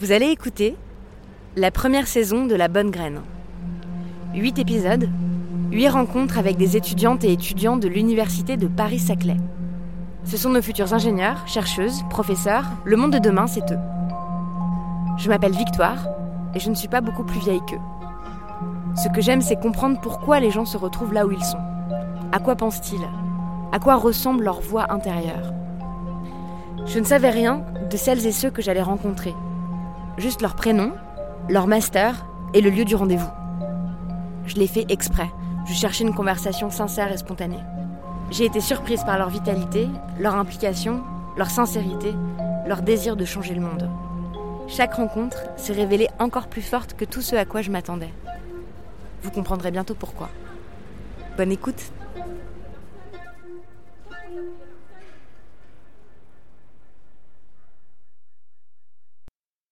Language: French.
Vous allez écouter la première saison de La Bonne Graine. Huit épisodes, huit rencontres avec des étudiantes et étudiants de l'Université de Paris-Saclay. Ce sont nos futurs ingénieurs, chercheuses, professeurs, le monde de demain, c'est eux. Je m'appelle Victoire et je ne suis pas beaucoup plus vieille qu'eux. Ce que j'aime, c'est comprendre pourquoi les gens se retrouvent là où ils sont. À quoi pensent-ils? À quoi ressemble leur voix intérieure? Je ne savais rien de celles et ceux que j'allais rencontrer. Juste leur prénom, leur master et le lieu du rendez-vous. Je l'ai fait exprès. Je cherchais une conversation sincère et spontanée. J'ai été surprise par leur vitalité, leur implication, leur sincérité, leur désir de changer le monde. Chaque rencontre s'est révélée encore plus forte que tout ce à quoi je m'attendais. Vous comprendrez bientôt pourquoi. Bonne écoute